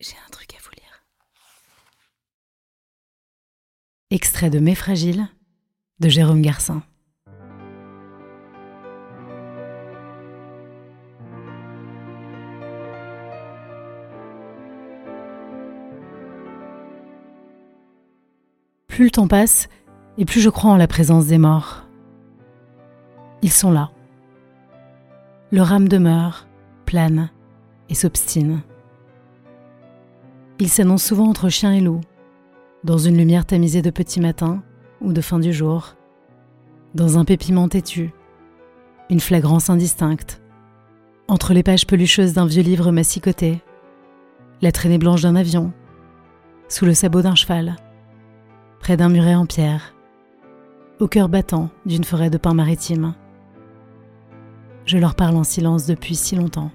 J'ai un truc à vous lire. Extrait de Mes Fragiles de Jérôme Garcin. Plus le temps passe, et plus je crois en la présence des morts. Ils sont là. Leur âme demeure, plane et s'obstine. Ils s'annoncent souvent entre chien et loup, dans une lumière tamisée de petit matin ou de fin du jour, dans un pépiment têtu, une flagrance indistincte, entre les pages pelucheuses d'un vieux livre massicoté, la traînée blanche d'un avion, sous le sabot d'un cheval, près d'un muret en pierre, au cœur battant d'une forêt de pins maritimes. Je leur parle en silence depuis si longtemps.